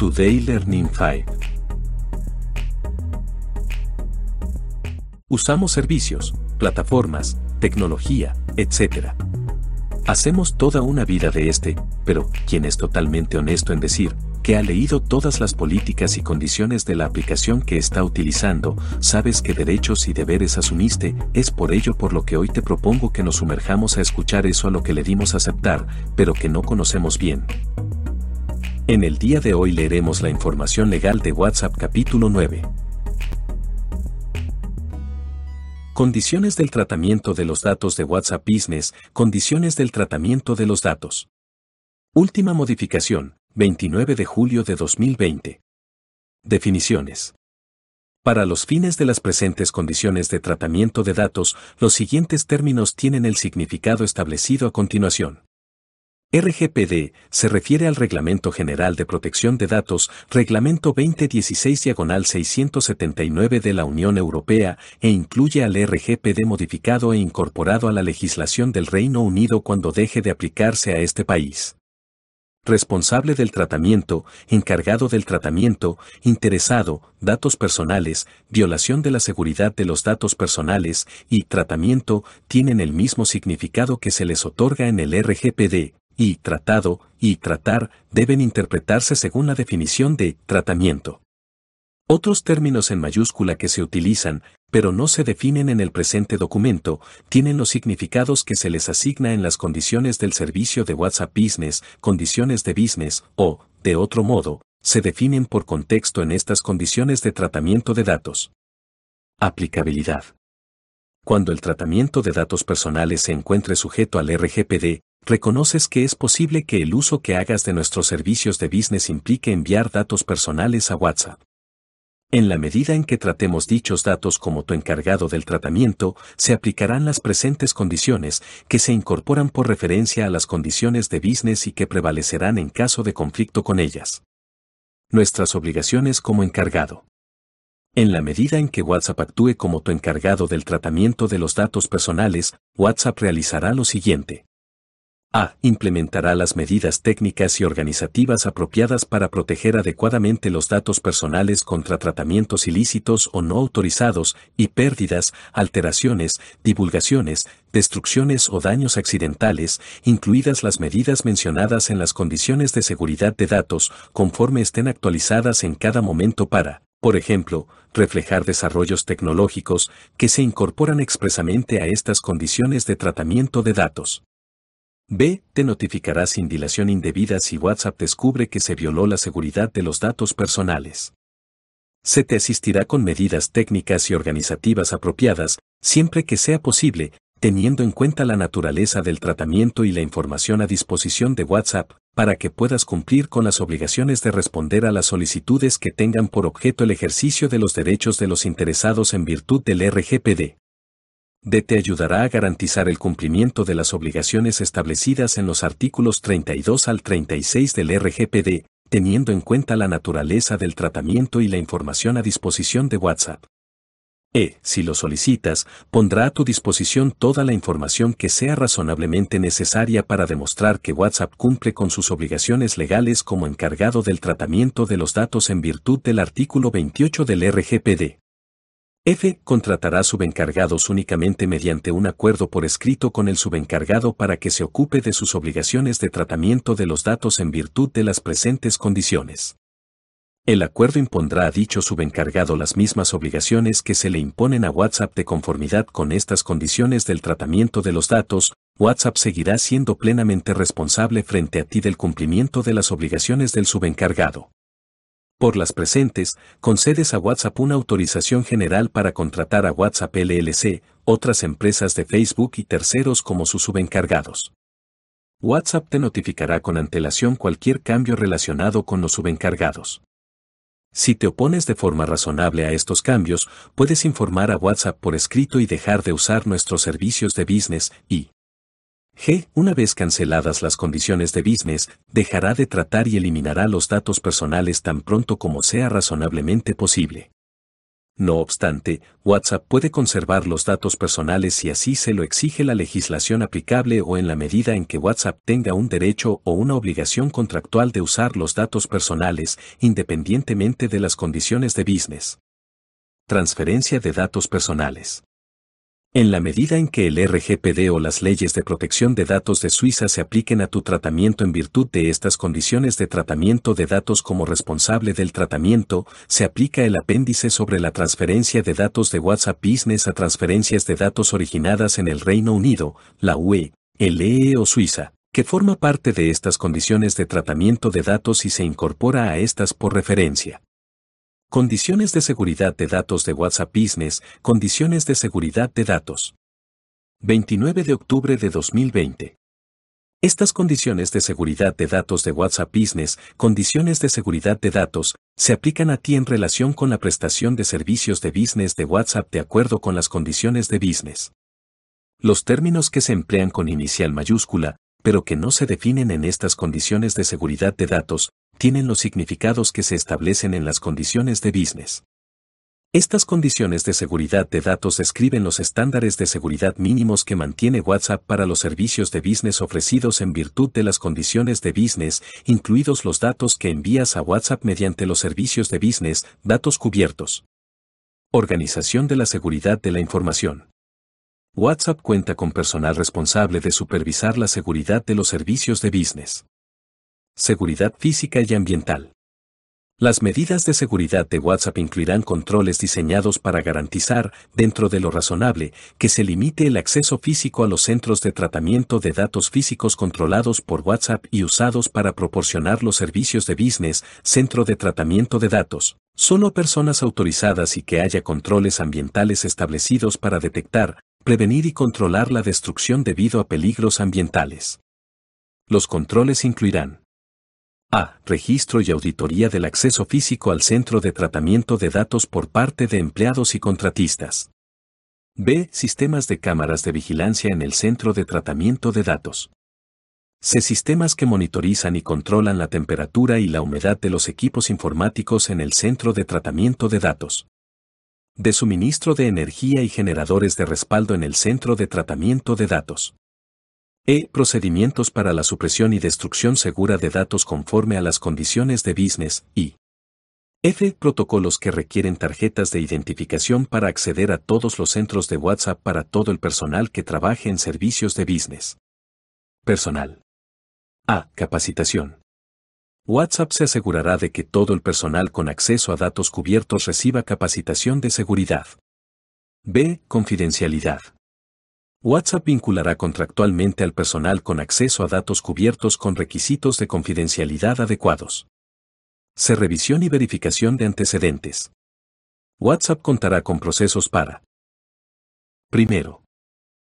Today Learning 5. Usamos servicios, plataformas, tecnología, etc. Hacemos toda una vida de este, pero quien es totalmente honesto en decir que ha leído todas las políticas y condiciones de la aplicación que está utilizando, sabes qué derechos y deberes asumiste, es por ello por lo que hoy te propongo que nos sumerjamos a escuchar eso a lo que le dimos aceptar, pero que no conocemos bien. En el día de hoy leeremos la información legal de WhatsApp capítulo 9. Condiciones del tratamiento de los datos de WhatsApp Business, condiciones del tratamiento de los datos. Última modificación, 29 de julio de 2020. Definiciones. Para los fines de las presentes condiciones de tratamiento de datos, los siguientes términos tienen el significado establecido a continuación. RGPD se refiere al Reglamento General de Protección de Datos, Reglamento 2016-679 de la Unión Europea, e incluye al RGPD modificado e incorporado a la legislación del Reino Unido cuando deje de aplicarse a este país. Responsable del tratamiento, encargado del tratamiento, interesado, datos personales, violación de la seguridad de los datos personales y tratamiento tienen el mismo significado que se les otorga en el RGPD, y tratado y tratar deben interpretarse según la definición de tratamiento. Otros términos en mayúscula que se utilizan, pero no se definen en el presente documento, tienen los significados que se les asigna en las condiciones del servicio de WhatsApp Business, condiciones de business, o, de otro modo, se definen por contexto en estas condiciones de tratamiento de datos. Aplicabilidad. Cuando el tratamiento de datos personales se encuentre sujeto al RGPD, reconoces que es posible que el uso que hagas de nuestros servicios de business implique enviar datos personales a WhatsApp. En la medida en que tratemos dichos datos como tu encargado del tratamiento, se aplicarán las presentes condiciones, que se incorporan por referencia a las condiciones de business y que prevalecerán en caso de conflicto con ellas. Nuestras obligaciones como encargado. En la medida en que WhatsApp actúe como tu encargado del tratamiento de los datos personales, WhatsApp realizará lo siguiente. A. Implementará las medidas técnicas y organizativas apropiadas para proteger adecuadamente los datos personales contra tratamientos ilícitos o no autorizados y pérdidas, alteraciones, divulgaciones, destrucciones o daños accidentales, incluidas las medidas mencionadas en las condiciones de seguridad de datos, conforme estén actualizadas en cada momento para, por ejemplo, reflejar desarrollos tecnológicos que se incorporan expresamente a estas condiciones de tratamiento de datos. B. Te notificará sin dilación indebida si WhatsApp descubre que se violó la seguridad de los datos personales. Se te asistirá con medidas técnicas y organizativas apropiadas, siempre que sea posible, teniendo en cuenta la naturaleza del tratamiento y la información a disposición de WhatsApp, para que puedas cumplir con las obligaciones de responder a las solicitudes que tengan por objeto el ejercicio de los derechos de los interesados en virtud del RGPD. D te ayudará a garantizar el cumplimiento de las obligaciones establecidas en los artículos 32 al 36 del RGPD, teniendo en cuenta la naturaleza del tratamiento y la información a disposición de WhatsApp. E, si lo solicitas, pondrá a tu disposición toda la información que sea razonablemente necesaria para demostrar que WhatsApp cumple con sus obligaciones legales como encargado del tratamiento de los datos en virtud del artículo 28 del RGPD. F. Contratará subencargados únicamente mediante un acuerdo por escrito con el subencargado para que se ocupe de sus obligaciones de tratamiento de los datos en virtud de las presentes condiciones. El acuerdo impondrá a dicho subencargado las mismas obligaciones que se le imponen a WhatsApp de conformidad con estas condiciones del tratamiento de los datos, WhatsApp seguirá siendo plenamente responsable frente a ti del cumplimiento de las obligaciones del subencargado. Por las presentes, concedes a WhatsApp una autorización general para contratar a WhatsApp LLC, otras empresas de Facebook y terceros como sus subencargados. WhatsApp te notificará con antelación cualquier cambio relacionado con los subencargados. Si te opones de forma razonable a estos cambios, puedes informar a WhatsApp por escrito y dejar de usar nuestros servicios de business y G. Una vez canceladas las condiciones de business, dejará de tratar y eliminará los datos personales tan pronto como sea razonablemente posible. No obstante, WhatsApp puede conservar los datos personales si así se lo exige la legislación aplicable o en la medida en que WhatsApp tenga un derecho o una obligación contractual de usar los datos personales, independientemente de las condiciones de business. Transferencia de datos personales. En la medida en que el RGPD o las leyes de protección de datos de Suiza se apliquen a tu tratamiento en virtud de estas condiciones de tratamiento de datos como responsable del tratamiento, se aplica el apéndice sobre la transferencia de datos de WhatsApp Business a transferencias de datos originadas en el Reino Unido, la UE, el EE o Suiza, que forma parte de estas condiciones de tratamiento de datos y se incorpora a estas por referencia. Condiciones de seguridad de datos de WhatsApp Business, condiciones de seguridad de datos. 29 de octubre de 2020. Estas condiciones de seguridad de datos de WhatsApp Business, condiciones de seguridad de datos, se aplican a ti en relación con la prestación de servicios de business de WhatsApp de acuerdo con las condiciones de business. Los términos que se emplean con inicial mayúscula, pero que no se definen en estas condiciones de seguridad de datos, tienen los significados que se establecen en las condiciones de business. Estas condiciones de seguridad de datos describen los estándares de seguridad mínimos que mantiene WhatsApp para los servicios de business ofrecidos en virtud de las condiciones de business, incluidos los datos que envías a WhatsApp mediante los servicios de business, datos cubiertos. Organización de la seguridad de la información. WhatsApp cuenta con personal responsable de supervisar la seguridad de los servicios de business seguridad física y ambiental. Las medidas de seguridad de WhatsApp incluirán controles diseñados para garantizar, dentro de lo razonable, que se limite el acceso físico a los centros de tratamiento de datos físicos controlados por WhatsApp y usados para proporcionar los servicios de business, centro de tratamiento de datos, solo personas autorizadas y que haya controles ambientales establecidos para detectar, prevenir y controlar la destrucción debido a peligros ambientales. Los controles incluirán a. Registro y auditoría del acceso físico al centro de tratamiento de datos por parte de empleados y contratistas. B. Sistemas de cámaras de vigilancia en el centro de tratamiento de datos. C. Sistemas que monitorizan y controlan la temperatura y la humedad de los equipos informáticos en el centro de tratamiento de datos. De suministro de energía y generadores de respaldo en el centro de tratamiento de datos. E. Procedimientos para la supresión y destrucción segura de datos conforme a las condiciones de business. Y F. Protocolos que requieren tarjetas de identificación para acceder a todos los centros de WhatsApp para todo el personal que trabaje en servicios de business. Personal. A. Capacitación. WhatsApp se asegurará de que todo el personal con acceso a datos cubiertos reciba capacitación de seguridad. B. Confidencialidad. WhatsApp vinculará contractualmente al personal con acceso a datos cubiertos con requisitos de confidencialidad adecuados. C. Revisión y verificación de antecedentes. WhatsApp contará con procesos para Primero.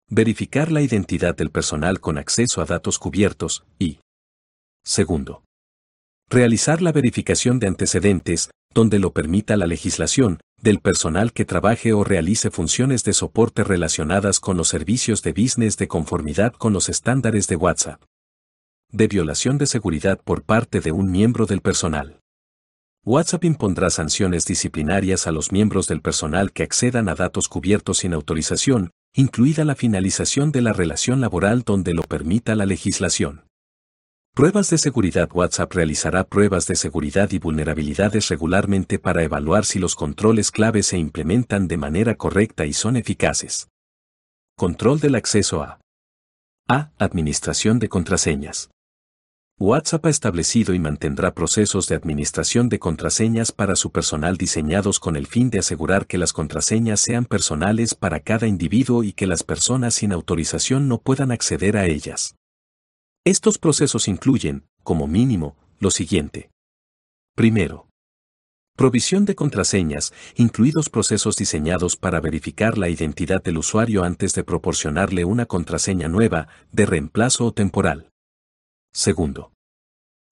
Verificar la identidad del personal con acceso a datos cubiertos y Segundo. Realizar la verificación de antecedentes, donde lo permita la legislación, del personal que trabaje o realice funciones de soporte relacionadas con los servicios de business de conformidad con los estándares de WhatsApp. De violación de seguridad por parte de un miembro del personal. WhatsApp impondrá sanciones disciplinarias a los miembros del personal que accedan a datos cubiertos sin autorización, incluida la finalización de la relación laboral donde lo permita la legislación. Pruebas de seguridad WhatsApp realizará pruebas de seguridad y vulnerabilidades regularmente para evaluar si los controles clave se implementan de manera correcta y son eficaces. Control del acceso a A. Administración de contraseñas. WhatsApp ha establecido y mantendrá procesos de administración de contraseñas para su personal diseñados con el fin de asegurar que las contraseñas sean personales para cada individuo y que las personas sin autorización no puedan acceder a ellas. Estos procesos incluyen, como mínimo, lo siguiente. Primero, provisión de contraseñas, incluidos procesos diseñados para verificar la identidad del usuario antes de proporcionarle una contraseña nueva, de reemplazo o temporal. Segundo,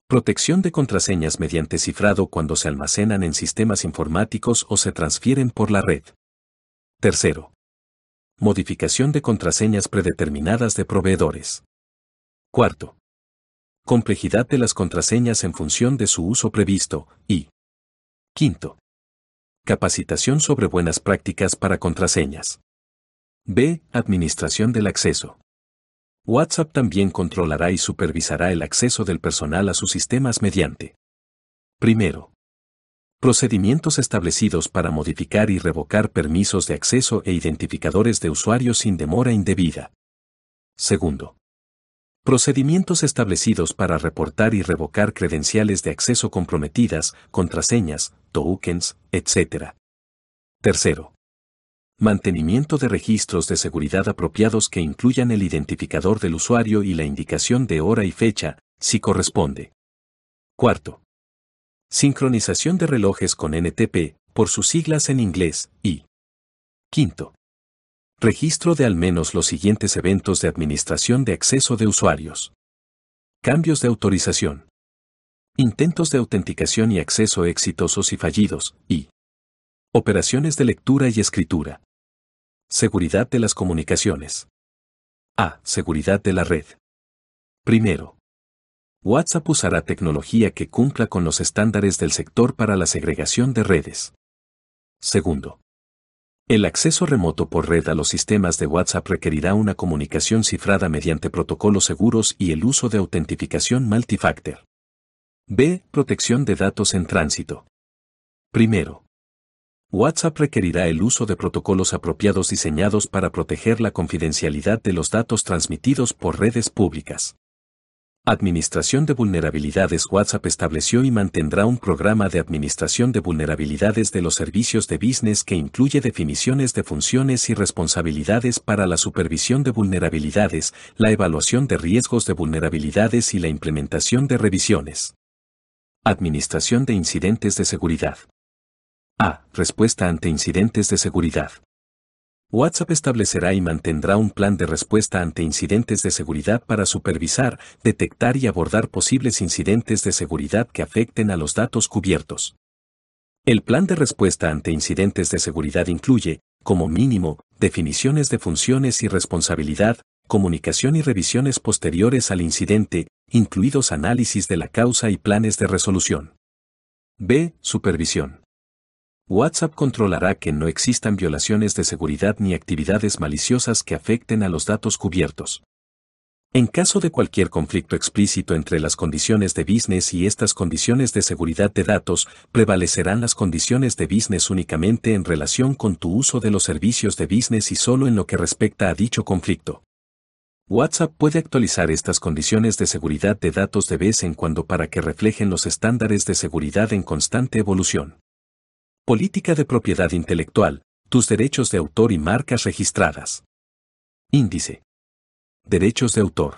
protección de contraseñas mediante cifrado cuando se almacenan en sistemas informáticos o se transfieren por la red. Tercero, modificación de contraseñas predeterminadas de proveedores. Cuarto. Complejidad de las contraseñas en función de su uso previsto. Y. Quinto. Capacitación sobre buenas prácticas para contraseñas. B. Administración del acceso. WhatsApp también controlará y supervisará el acceso del personal a sus sistemas mediante. Primero. Procedimientos establecidos para modificar y revocar permisos de acceso e identificadores de usuarios sin demora indebida. Segundo. Procedimientos establecidos para reportar y revocar credenciales de acceso comprometidas, contraseñas, tokens, etc. Tercero. Mantenimiento de registros de seguridad apropiados que incluyan el identificador del usuario y la indicación de hora y fecha, si corresponde. Cuarto. Sincronización de relojes con NTP, por sus siglas en inglés, y. Quinto. Registro de al menos los siguientes eventos de administración de acceso de usuarios. Cambios de autorización. Intentos de autenticación y acceso exitosos y fallidos, y. Operaciones de lectura y escritura. Seguridad de las comunicaciones. A. Seguridad de la red. Primero. WhatsApp usará tecnología que cumpla con los estándares del sector para la segregación de redes. Segundo. El acceso remoto por red a los sistemas de WhatsApp requerirá una comunicación cifrada mediante protocolos seguros y el uso de autentificación multifactor. B. Protección de datos en tránsito. Primero. WhatsApp requerirá el uso de protocolos apropiados diseñados para proteger la confidencialidad de los datos transmitidos por redes públicas. Administración de vulnerabilidades WhatsApp estableció y mantendrá un programa de administración de vulnerabilidades de los servicios de business que incluye definiciones de funciones y responsabilidades para la supervisión de vulnerabilidades, la evaluación de riesgos de vulnerabilidades y la implementación de revisiones. Administración de incidentes de seguridad. A. Respuesta ante incidentes de seguridad. WhatsApp establecerá y mantendrá un plan de respuesta ante incidentes de seguridad para supervisar, detectar y abordar posibles incidentes de seguridad que afecten a los datos cubiertos. El plan de respuesta ante incidentes de seguridad incluye, como mínimo, definiciones de funciones y responsabilidad, comunicación y revisiones posteriores al incidente, incluidos análisis de la causa y planes de resolución. B. Supervisión. WhatsApp controlará que no existan violaciones de seguridad ni actividades maliciosas que afecten a los datos cubiertos. En caso de cualquier conflicto explícito entre las condiciones de business y estas condiciones de seguridad de datos, prevalecerán las condiciones de business únicamente en relación con tu uso de los servicios de business y solo en lo que respecta a dicho conflicto. WhatsApp puede actualizar estas condiciones de seguridad de datos de vez en cuando para que reflejen los estándares de seguridad en constante evolución. Política de propiedad intelectual, tus derechos de autor y marcas registradas. Índice. Derechos de autor.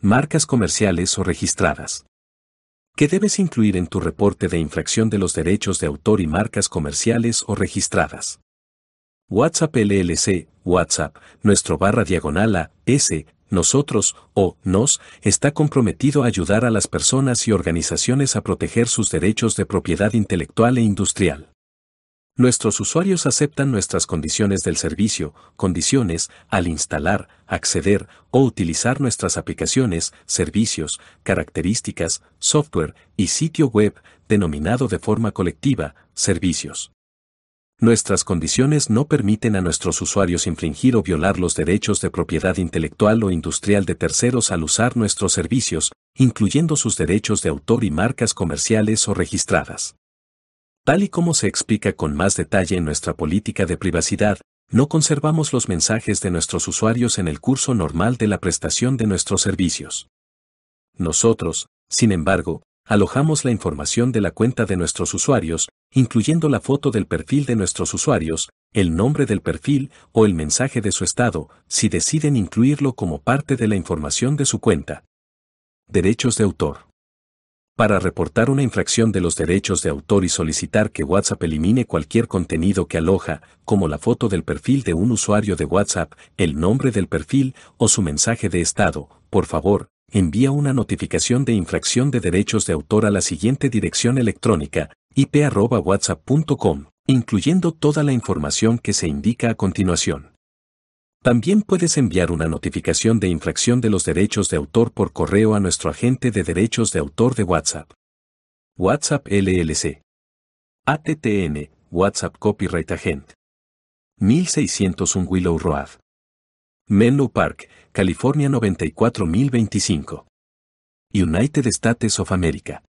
Marcas comerciales o registradas. ¿Qué debes incluir en tu reporte de infracción de los derechos de autor y marcas comerciales o registradas? WhatsApp LLC, WhatsApp, nuestro barra diagonal a, S, nosotros, o nos, está comprometido a ayudar a las personas y organizaciones a proteger sus derechos de propiedad intelectual e industrial. Nuestros usuarios aceptan nuestras condiciones del servicio, condiciones, al instalar, acceder o utilizar nuestras aplicaciones, servicios, características, software y sitio web, denominado de forma colectiva, servicios. Nuestras condiciones no permiten a nuestros usuarios infringir o violar los derechos de propiedad intelectual o industrial de terceros al usar nuestros servicios, incluyendo sus derechos de autor y marcas comerciales o registradas. Tal y como se explica con más detalle en nuestra política de privacidad, no conservamos los mensajes de nuestros usuarios en el curso normal de la prestación de nuestros servicios. Nosotros, sin embargo, alojamos la información de la cuenta de nuestros usuarios, incluyendo la foto del perfil de nuestros usuarios, el nombre del perfil o el mensaje de su estado, si deciden incluirlo como parte de la información de su cuenta. Derechos de autor. Para reportar una infracción de los derechos de autor y solicitar que WhatsApp elimine cualquier contenido que aloja, como la foto del perfil de un usuario de WhatsApp, el nombre del perfil o su mensaje de estado, por favor, envía una notificación de infracción de derechos de autor a la siguiente dirección electrónica, ip.whatsapp.com, incluyendo toda la información que se indica a continuación. También puedes enviar una notificación de infracción de los derechos de autor por correo a nuestro agente de derechos de autor de WhatsApp. WhatsApp LLC. ATTN, WhatsApp Copyright Agent. 1601 Willow Road. Menlo Park, California 94025. United States of America.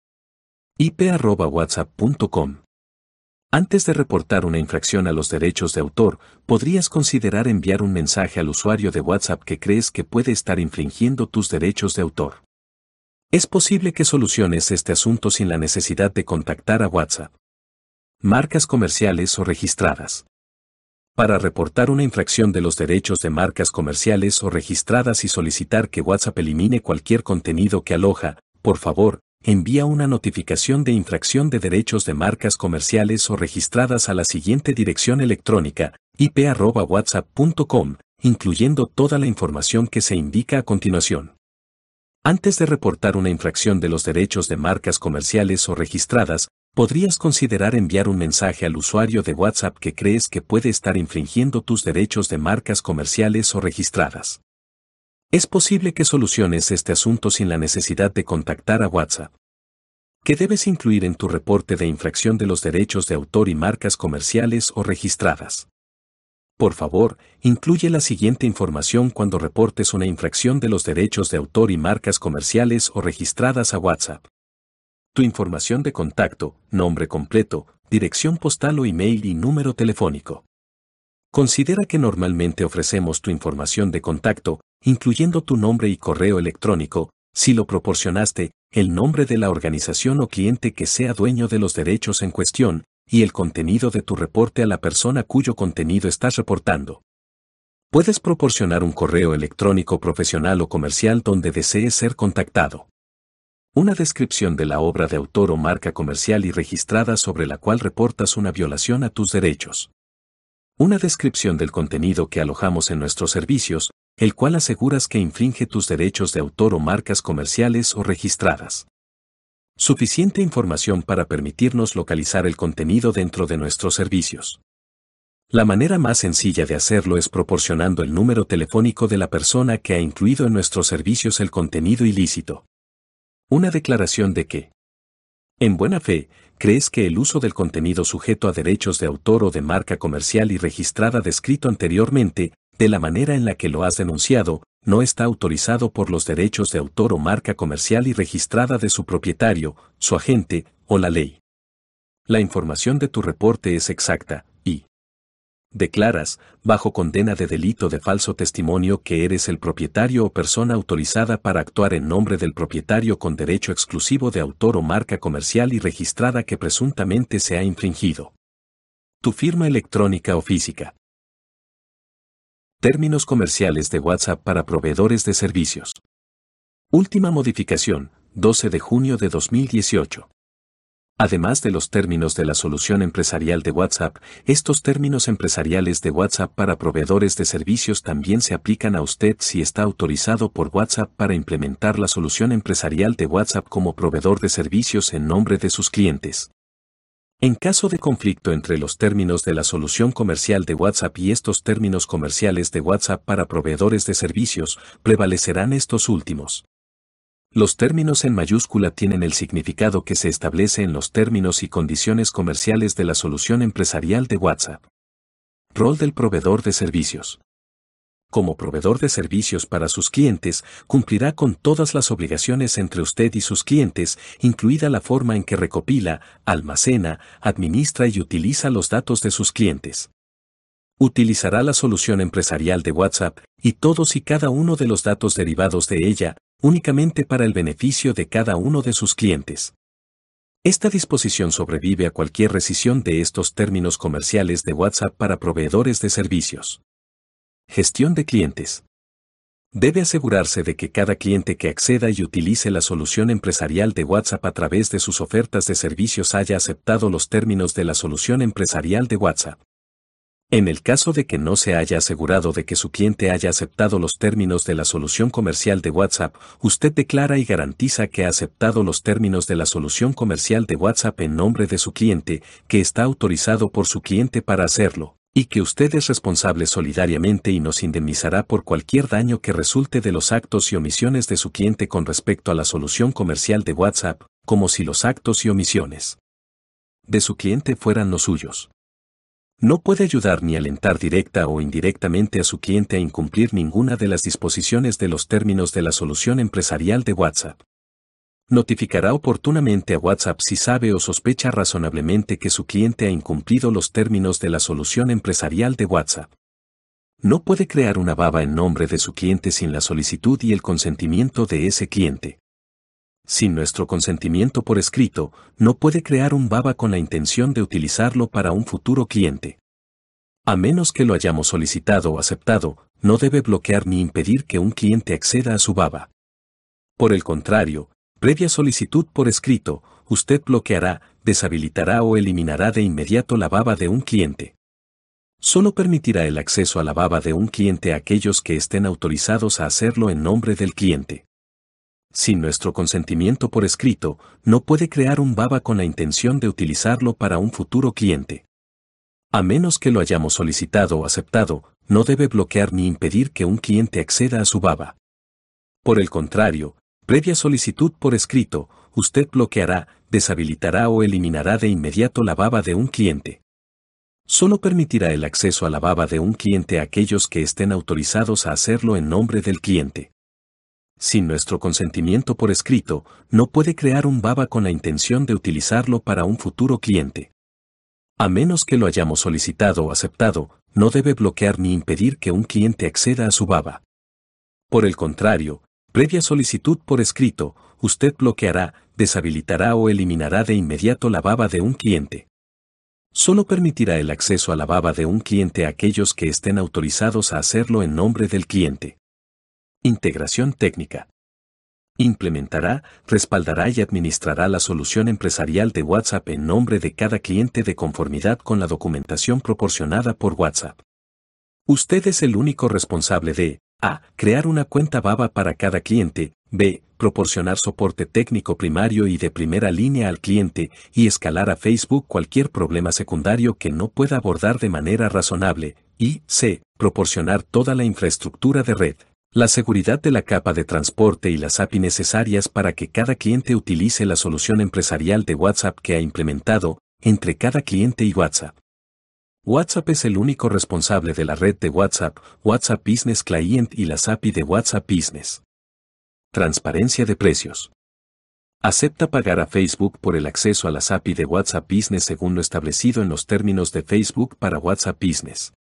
ip.whatsapp.com. Antes de reportar una infracción a los derechos de autor, podrías considerar enviar un mensaje al usuario de WhatsApp que crees que puede estar infringiendo tus derechos de autor. Es posible que soluciones este asunto sin la necesidad de contactar a WhatsApp. Marcas comerciales o registradas. Para reportar una infracción de los derechos de marcas comerciales o registradas y solicitar que WhatsApp elimine cualquier contenido que aloja, por favor, envía una notificación de infracción de derechos de marcas comerciales o registradas a la siguiente dirección electrónica, ip.whatsapp.com, incluyendo toda la información que se indica a continuación. Antes de reportar una infracción de los derechos de marcas comerciales o registradas, podrías considerar enviar un mensaje al usuario de WhatsApp que crees que puede estar infringiendo tus derechos de marcas comerciales o registradas. Es posible que soluciones este asunto sin la necesidad de contactar a WhatsApp. ¿Qué debes incluir en tu reporte de infracción de los derechos de autor y marcas comerciales o registradas? Por favor, incluye la siguiente información cuando reportes una infracción de los derechos de autor y marcas comerciales o registradas a WhatsApp. Tu información de contacto, nombre completo, dirección postal o email y número telefónico. Considera que normalmente ofrecemos tu información de contacto, incluyendo tu nombre y correo electrónico, si lo proporcionaste, el nombre de la organización o cliente que sea dueño de los derechos en cuestión, y el contenido de tu reporte a la persona cuyo contenido estás reportando. Puedes proporcionar un correo electrónico profesional o comercial donde desees ser contactado. Una descripción de la obra de autor o marca comercial y registrada sobre la cual reportas una violación a tus derechos. Una descripción del contenido que alojamos en nuestros servicios, el cual aseguras que infringe tus derechos de autor o marcas comerciales o registradas. Suficiente información para permitirnos localizar el contenido dentro de nuestros servicios. La manera más sencilla de hacerlo es proporcionando el número telefónico de la persona que ha incluido en nuestros servicios el contenido ilícito. Una declaración de que, en buena fe, crees que el uso del contenido sujeto a derechos de autor o de marca comercial y registrada descrito anteriormente, de la manera en la que lo has denunciado, no está autorizado por los derechos de autor o marca comercial y registrada de su propietario, su agente o la ley. La información de tu reporte es exacta, declaras, bajo condena de delito de falso testimonio que eres el propietario o persona autorizada para actuar en nombre del propietario con derecho exclusivo de autor o marca comercial y registrada que presuntamente se ha infringido. Tu firma electrónica o física. Términos comerciales de WhatsApp para proveedores de servicios. Última modificación, 12 de junio de 2018. Además de los términos de la solución empresarial de WhatsApp, estos términos empresariales de WhatsApp para proveedores de servicios también se aplican a usted si está autorizado por WhatsApp para implementar la solución empresarial de WhatsApp como proveedor de servicios en nombre de sus clientes. En caso de conflicto entre los términos de la solución comercial de WhatsApp y estos términos comerciales de WhatsApp para proveedores de servicios, prevalecerán estos últimos. Los términos en mayúscula tienen el significado que se establece en los términos y condiciones comerciales de la solución empresarial de WhatsApp. Rol del proveedor de servicios como proveedor de servicios para sus clientes, cumplirá con todas las obligaciones entre usted y sus clientes, incluida la forma en que recopila, almacena, administra y utiliza los datos de sus clientes. Utilizará la solución empresarial de WhatsApp y todos y cada uno de los datos derivados de ella, únicamente para el beneficio de cada uno de sus clientes. Esta disposición sobrevive a cualquier rescisión de estos términos comerciales de WhatsApp para proveedores de servicios. Gestión de clientes. Debe asegurarse de que cada cliente que acceda y utilice la solución empresarial de WhatsApp a través de sus ofertas de servicios haya aceptado los términos de la solución empresarial de WhatsApp. En el caso de que no se haya asegurado de que su cliente haya aceptado los términos de la solución comercial de WhatsApp, usted declara y garantiza que ha aceptado los términos de la solución comercial de WhatsApp en nombre de su cliente, que está autorizado por su cliente para hacerlo y que usted es responsable solidariamente y nos indemnizará por cualquier daño que resulte de los actos y omisiones de su cliente con respecto a la solución comercial de WhatsApp, como si los actos y omisiones de su cliente fueran los suyos. No puede ayudar ni alentar directa o indirectamente a su cliente a incumplir ninguna de las disposiciones de los términos de la solución empresarial de WhatsApp. Notificará oportunamente a WhatsApp si sabe o sospecha razonablemente que su cliente ha incumplido los términos de la solución empresarial de WhatsApp. No puede crear una baba en nombre de su cliente sin la solicitud y el consentimiento de ese cliente. Sin nuestro consentimiento por escrito, no puede crear un baba con la intención de utilizarlo para un futuro cliente. A menos que lo hayamos solicitado o aceptado, no debe bloquear ni impedir que un cliente acceda a su baba. Por el contrario, previa solicitud por escrito, usted bloqueará, deshabilitará o eliminará de inmediato la baba de un cliente. Solo permitirá el acceso a la baba de un cliente a aquellos que estén autorizados a hacerlo en nombre del cliente sin nuestro consentimiento por escrito, no puede crear un baba con la intención de utilizarlo para un futuro cliente. A menos que lo hayamos solicitado o aceptado, no debe bloquear ni impedir que un cliente acceda a su baba. Por el contrario, previa solicitud por escrito, usted bloqueará, deshabilitará o eliminará de inmediato la baba de un cliente. Solo permitirá el acceso a la baba de un cliente a aquellos que estén autorizados a hacerlo en nombre del cliente sin nuestro consentimiento por escrito, no puede crear un baba con la intención de utilizarlo para un futuro cliente. A menos que lo hayamos solicitado o aceptado, no debe bloquear ni impedir que un cliente acceda a su baba. Por el contrario, previa solicitud por escrito, usted bloqueará, deshabilitará o eliminará de inmediato la baba de un cliente. Solo permitirá el acceso a la baba de un cliente a aquellos que estén autorizados a hacerlo en nombre del cliente. Integración técnica. Implementará, respaldará y administrará la solución empresarial de WhatsApp en nombre de cada cliente de conformidad con la documentación proporcionada por WhatsApp. Usted es el único responsable de A. Crear una cuenta BABA para cada cliente, B. Proporcionar soporte técnico primario y de primera línea al cliente y escalar a Facebook cualquier problema secundario que no pueda abordar de manera razonable, y C. Proporcionar toda la infraestructura de red, la seguridad de la capa de transporte y las API necesarias para que cada cliente utilice la solución empresarial de WhatsApp que ha implementado entre cada cliente y WhatsApp. WhatsApp es el único responsable de la red de WhatsApp, WhatsApp Business Client y las API de WhatsApp Business. Transparencia de precios. Acepta pagar a Facebook por el acceso a las API de WhatsApp Business según lo establecido en los términos de Facebook para WhatsApp Business.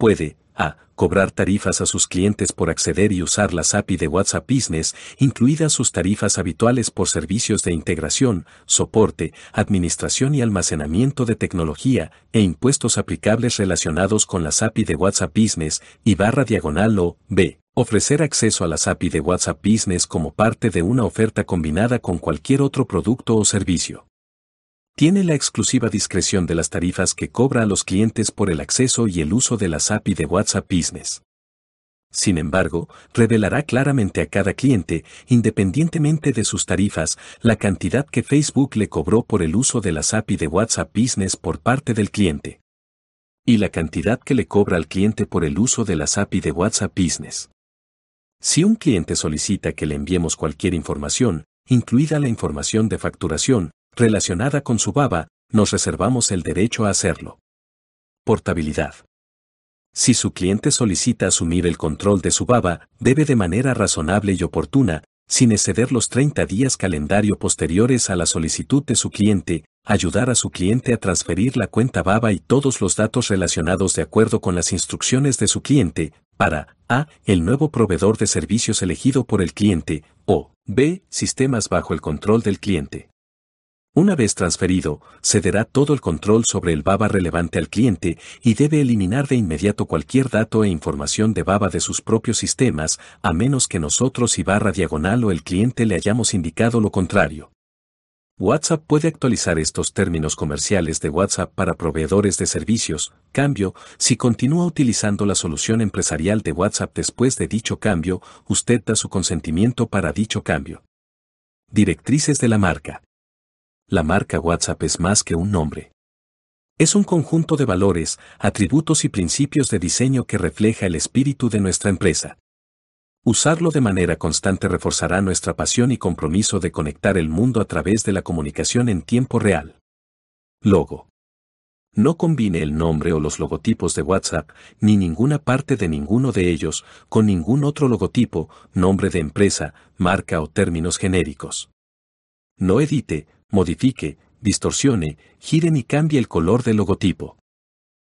Puede, a. Cobrar tarifas a sus clientes por acceder y usar las API de WhatsApp Business, incluidas sus tarifas habituales por servicios de integración, soporte, administración y almacenamiento de tecnología, e impuestos aplicables relacionados con las API de WhatsApp Business, y barra diagonal o, b. Ofrecer acceso a las API de WhatsApp Business como parte de una oferta combinada con cualquier otro producto o servicio tiene la exclusiva discreción de las tarifas que cobra a los clientes por el acceso y el uso de las API de WhatsApp Business. Sin embargo, revelará claramente a cada cliente, independientemente de sus tarifas, la cantidad que Facebook le cobró por el uso de las API de WhatsApp Business por parte del cliente. Y la cantidad que le cobra al cliente por el uso de las API de WhatsApp Business. Si un cliente solicita que le enviemos cualquier información, incluida la información de facturación, relacionada con su baba, nos reservamos el derecho a hacerlo. Portabilidad. Si su cliente solicita asumir el control de su baba, debe de manera razonable y oportuna, sin exceder los 30 días calendario posteriores a la solicitud de su cliente, ayudar a su cliente a transferir la cuenta baba y todos los datos relacionados de acuerdo con las instrucciones de su cliente, para A. El nuevo proveedor de servicios elegido por el cliente, o B. Sistemas bajo el control del cliente. Una vez transferido, cederá todo el control sobre el BABA relevante al cliente y debe eliminar de inmediato cualquier dato e información de BABA de sus propios sistemas, a menos que nosotros y barra diagonal o el cliente le hayamos indicado lo contrario. WhatsApp puede actualizar estos términos comerciales de WhatsApp para proveedores de servicios, cambio, si continúa utilizando la solución empresarial de WhatsApp después de dicho cambio, usted da su consentimiento para dicho cambio. Directrices de la marca la marca WhatsApp es más que un nombre. Es un conjunto de valores, atributos y principios de diseño que refleja el espíritu de nuestra empresa. Usarlo de manera constante reforzará nuestra pasión y compromiso de conectar el mundo a través de la comunicación en tiempo real. Logo. No combine el nombre o los logotipos de WhatsApp, ni ninguna parte de ninguno de ellos, con ningún otro logotipo, nombre de empresa, marca o términos genéricos. No edite, modifique, distorsione, gire ni cambie el color del logotipo.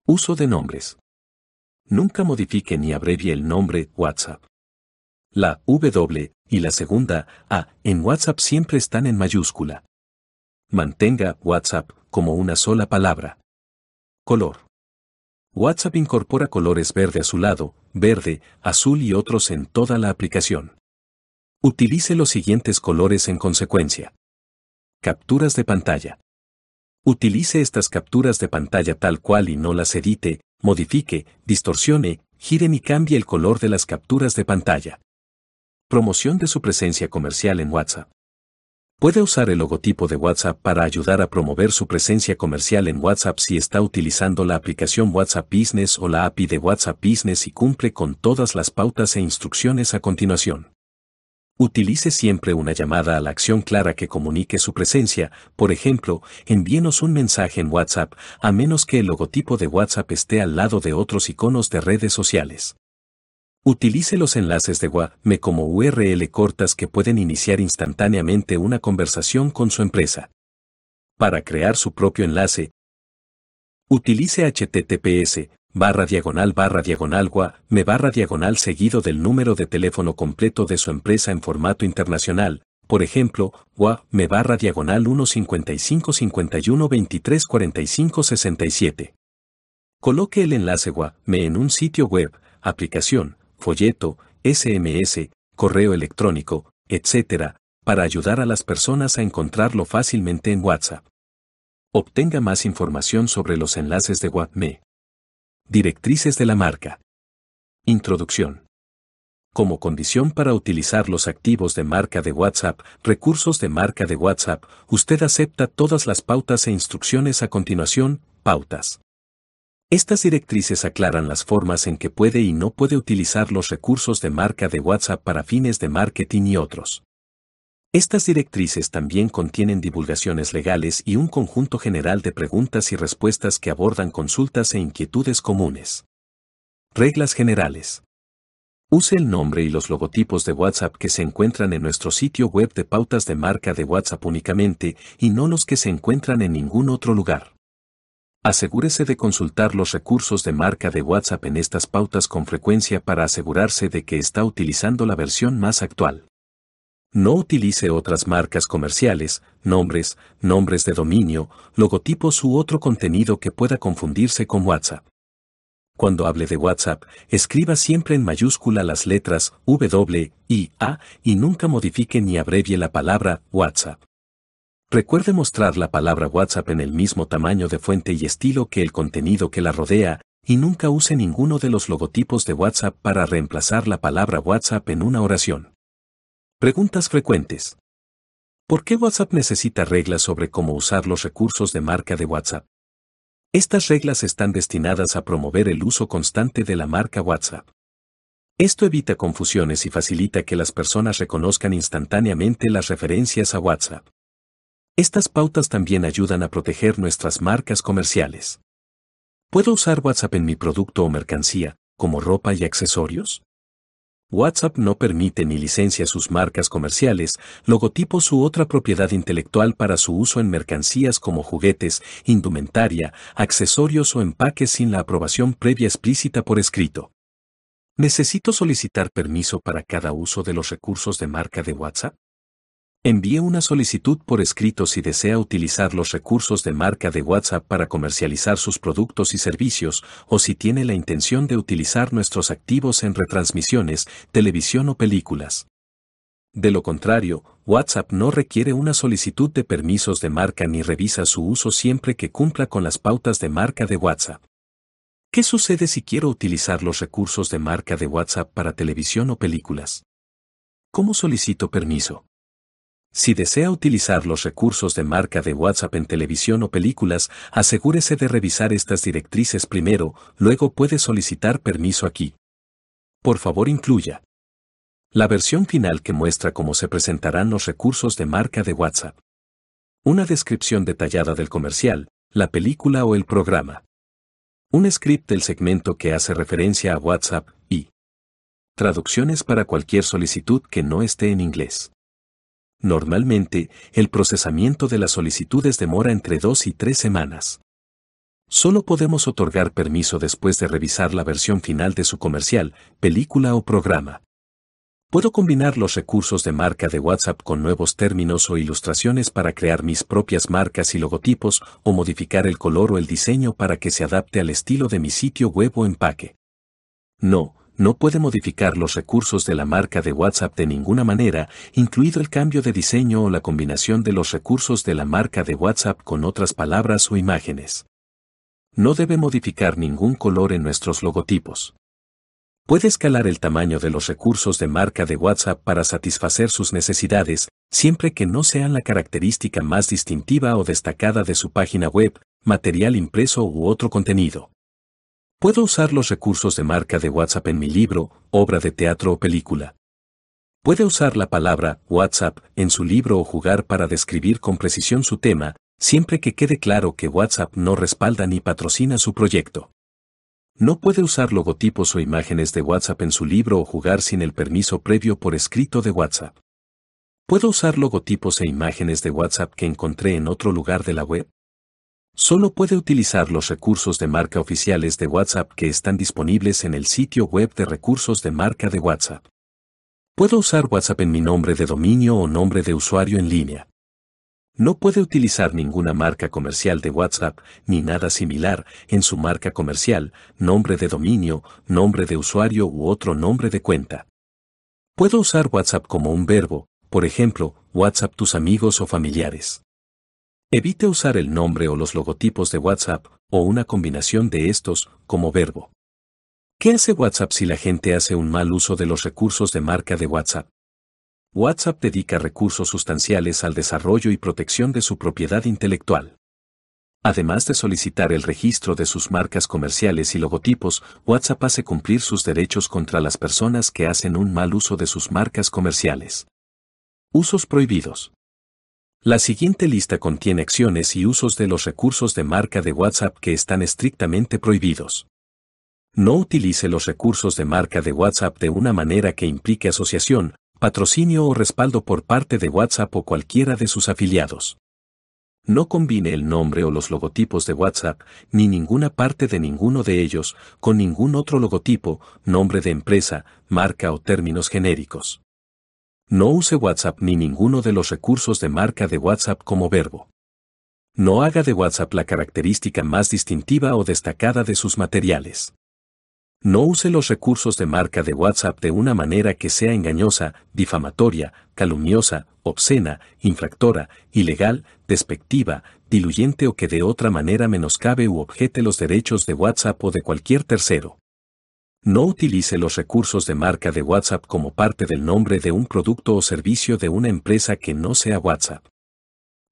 Uso de nombres. Nunca modifique ni abrevie el nombre WhatsApp. La W y la segunda A en WhatsApp siempre están en mayúscula. Mantenga WhatsApp como una sola palabra. Color. WhatsApp incorpora colores verde azulado, verde, azul y otros en toda la aplicación. Utilice los siguientes colores en consecuencia. Capturas de pantalla. Utilice estas capturas de pantalla tal cual y no las edite, modifique, distorsione, gire ni cambie el color de las capturas de pantalla. Promoción de su presencia comercial en WhatsApp. Puede usar el logotipo de WhatsApp para ayudar a promover su presencia comercial en WhatsApp si está utilizando la aplicación WhatsApp Business o la API de WhatsApp Business y cumple con todas las pautas e instrucciones a continuación. Utilice siempre una llamada a la acción clara que comunique su presencia, por ejemplo, envíenos un mensaje en WhatsApp, a menos que el logotipo de WhatsApp esté al lado de otros iconos de redes sociales. Utilice los enlaces de WhatsApp como URL cortas que pueden iniciar instantáneamente una conversación con su empresa. Para crear su propio enlace, utilice HTTPS barra diagonal barra diagonal me barra diagonal seguido del número de teléfono completo de su empresa en formato internacional, por ejemplo, WA me barra diagonal 155 51 23 45 67. Coloque el enlace WA me en un sitio web, aplicación, folleto, SMS, correo electrónico, etc., para ayudar a las personas a encontrarlo fácilmente en WhatsApp. Obtenga más información sobre los enlaces de WhatsApp. Directrices de la marca. Introducción. Como condición para utilizar los activos de marca de WhatsApp, recursos de marca de WhatsApp, usted acepta todas las pautas e instrucciones a continuación, pautas. Estas directrices aclaran las formas en que puede y no puede utilizar los recursos de marca de WhatsApp para fines de marketing y otros. Estas directrices también contienen divulgaciones legales y un conjunto general de preguntas y respuestas que abordan consultas e inquietudes comunes. Reglas generales. Use el nombre y los logotipos de WhatsApp que se encuentran en nuestro sitio web de pautas de marca de WhatsApp únicamente y no los que se encuentran en ningún otro lugar. Asegúrese de consultar los recursos de marca de WhatsApp en estas pautas con frecuencia para asegurarse de que está utilizando la versión más actual. No utilice otras marcas comerciales, nombres, nombres de dominio, logotipos u otro contenido que pueda confundirse con WhatsApp. Cuando hable de WhatsApp, escriba siempre en mayúscula las letras W, I, A y nunca modifique ni abrevie la palabra WhatsApp. Recuerde mostrar la palabra WhatsApp en el mismo tamaño de fuente y estilo que el contenido que la rodea, y nunca use ninguno de los logotipos de WhatsApp para reemplazar la palabra WhatsApp en una oración. Preguntas frecuentes. ¿Por qué WhatsApp necesita reglas sobre cómo usar los recursos de marca de WhatsApp? Estas reglas están destinadas a promover el uso constante de la marca WhatsApp. Esto evita confusiones y facilita que las personas reconozcan instantáneamente las referencias a WhatsApp. Estas pautas también ayudan a proteger nuestras marcas comerciales. ¿Puedo usar WhatsApp en mi producto o mercancía, como ropa y accesorios? WhatsApp no permite ni licencia sus marcas comerciales, logotipos u otra propiedad intelectual para su uso en mercancías como juguetes, indumentaria, accesorios o empaques sin la aprobación previa explícita por escrito. ¿Necesito solicitar permiso para cada uso de los recursos de marca de WhatsApp? Envíe una solicitud por escrito si desea utilizar los recursos de marca de WhatsApp para comercializar sus productos y servicios o si tiene la intención de utilizar nuestros activos en retransmisiones, televisión o películas. De lo contrario, WhatsApp no requiere una solicitud de permisos de marca ni revisa su uso siempre que cumpla con las pautas de marca de WhatsApp. ¿Qué sucede si quiero utilizar los recursos de marca de WhatsApp para televisión o películas? ¿Cómo solicito permiso? Si desea utilizar los recursos de marca de WhatsApp en televisión o películas, asegúrese de revisar estas directrices primero, luego puede solicitar permiso aquí. Por favor incluya la versión final que muestra cómo se presentarán los recursos de marca de WhatsApp. Una descripción detallada del comercial, la película o el programa. Un script del segmento que hace referencia a WhatsApp y traducciones para cualquier solicitud que no esté en inglés. Normalmente, el procesamiento de las solicitudes demora entre dos y tres semanas. Solo podemos otorgar permiso después de revisar la versión final de su comercial, película o programa. Puedo combinar los recursos de marca de WhatsApp con nuevos términos o ilustraciones para crear mis propias marcas y logotipos o modificar el color o el diseño para que se adapte al estilo de mi sitio web o empaque. No, no puede modificar los recursos de la marca de WhatsApp de ninguna manera, incluido el cambio de diseño o la combinación de los recursos de la marca de WhatsApp con otras palabras o imágenes. No debe modificar ningún color en nuestros logotipos. Puede escalar el tamaño de los recursos de marca de WhatsApp para satisfacer sus necesidades, siempre que no sean la característica más distintiva o destacada de su página web, material impreso u otro contenido. Puedo usar los recursos de marca de WhatsApp en mi libro, obra de teatro o película. Puede usar la palabra WhatsApp en su libro o jugar para describir con precisión su tema, siempre que quede claro que WhatsApp no respalda ni patrocina su proyecto. No puede usar logotipos o imágenes de WhatsApp en su libro o jugar sin el permiso previo por escrito de WhatsApp. ¿Puedo usar logotipos e imágenes de WhatsApp que encontré en otro lugar de la web? Solo puede utilizar los recursos de marca oficiales de WhatsApp que están disponibles en el sitio web de recursos de marca de WhatsApp. ¿Puedo usar WhatsApp en mi nombre de dominio o nombre de usuario en línea? No puede utilizar ninguna marca comercial de WhatsApp ni nada similar en su marca comercial, nombre de dominio, nombre de usuario u otro nombre de cuenta. Puedo usar WhatsApp como un verbo, por ejemplo, WhatsApp tus amigos o familiares. Evite usar el nombre o los logotipos de WhatsApp o una combinación de estos como verbo. ¿Qué hace WhatsApp si la gente hace un mal uso de los recursos de marca de WhatsApp? WhatsApp dedica recursos sustanciales al desarrollo y protección de su propiedad intelectual. Además de solicitar el registro de sus marcas comerciales y logotipos, WhatsApp hace cumplir sus derechos contra las personas que hacen un mal uso de sus marcas comerciales. Usos prohibidos. La siguiente lista contiene acciones y usos de los recursos de marca de WhatsApp que están estrictamente prohibidos. No utilice los recursos de marca de WhatsApp de una manera que implique asociación, patrocinio o respaldo por parte de WhatsApp o cualquiera de sus afiliados. No combine el nombre o los logotipos de WhatsApp, ni ninguna parte de ninguno de ellos, con ningún otro logotipo, nombre de empresa, marca o términos genéricos. No use WhatsApp ni ninguno de los recursos de marca de WhatsApp como verbo. No haga de WhatsApp la característica más distintiva o destacada de sus materiales. No use los recursos de marca de WhatsApp de una manera que sea engañosa, difamatoria, calumniosa, obscena, infractora, ilegal, despectiva, diluyente o que de otra manera menoscabe u objete los derechos de WhatsApp o de cualquier tercero. No utilice los recursos de marca de WhatsApp como parte del nombre de un producto o servicio de una empresa que no sea WhatsApp.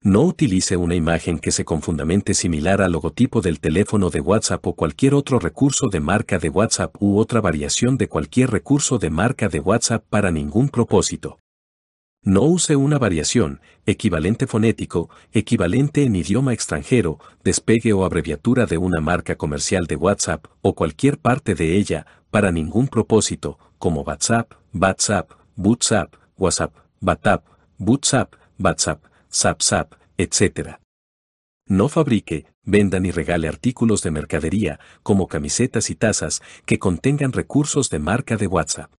No utilice una imagen que se confundamente similar al logotipo del teléfono de WhatsApp o cualquier otro recurso de marca de WhatsApp u otra variación de cualquier recurso de marca de WhatsApp para ningún propósito. No use una variación, equivalente fonético, equivalente en idioma extranjero, despegue o abreviatura de una marca comercial de WhatsApp o cualquier parte de ella para ningún propósito, como WhatsApp, WhatsApp, WhatsApp, WhatsApp, WhatsApp, WhatsApp, WhatsApp zap etc. No fabrique, venda ni regale artículos de mercadería, como camisetas y tazas, que contengan recursos de marca de WhatsApp.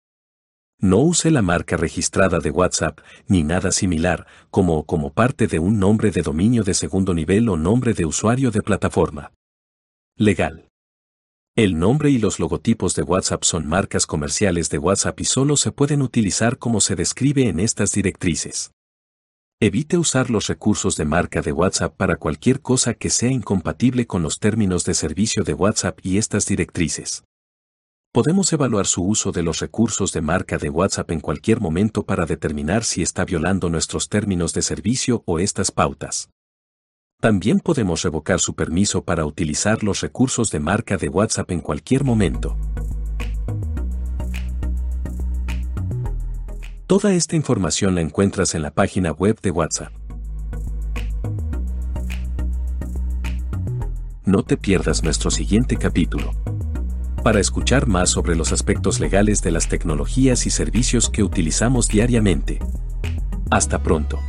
No use la marca registrada de WhatsApp, ni nada similar, como como parte de un nombre de dominio de segundo nivel o nombre de usuario de plataforma. Legal. El nombre y los logotipos de WhatsApp son marcas comerciales de WhatsApp y solo se pueden utilizar como se describe en estas directrices. Evite usar los recursos de marca de WhatsApp para cualquier cosa que sea incompatible con los términos de servicio de WhatsApp y estas directrices. Podemos evaluar su uso de los recursos de marca de WhatsApp en cualquier momento para determinar si está violando nuestros términos de servicio o estas pautas. También podemos revocar su permiso para utilizar los recursos de marca de WhatsApp en cualquier momento. Toda esta información la encuentras en la página web de WhatsApp. no te pierdas nuestro siguiente capítulo. Para escuchar más sobre los aspectos legales de las tecnologías y servicios que utilizamos diariamente. Hasta pronto.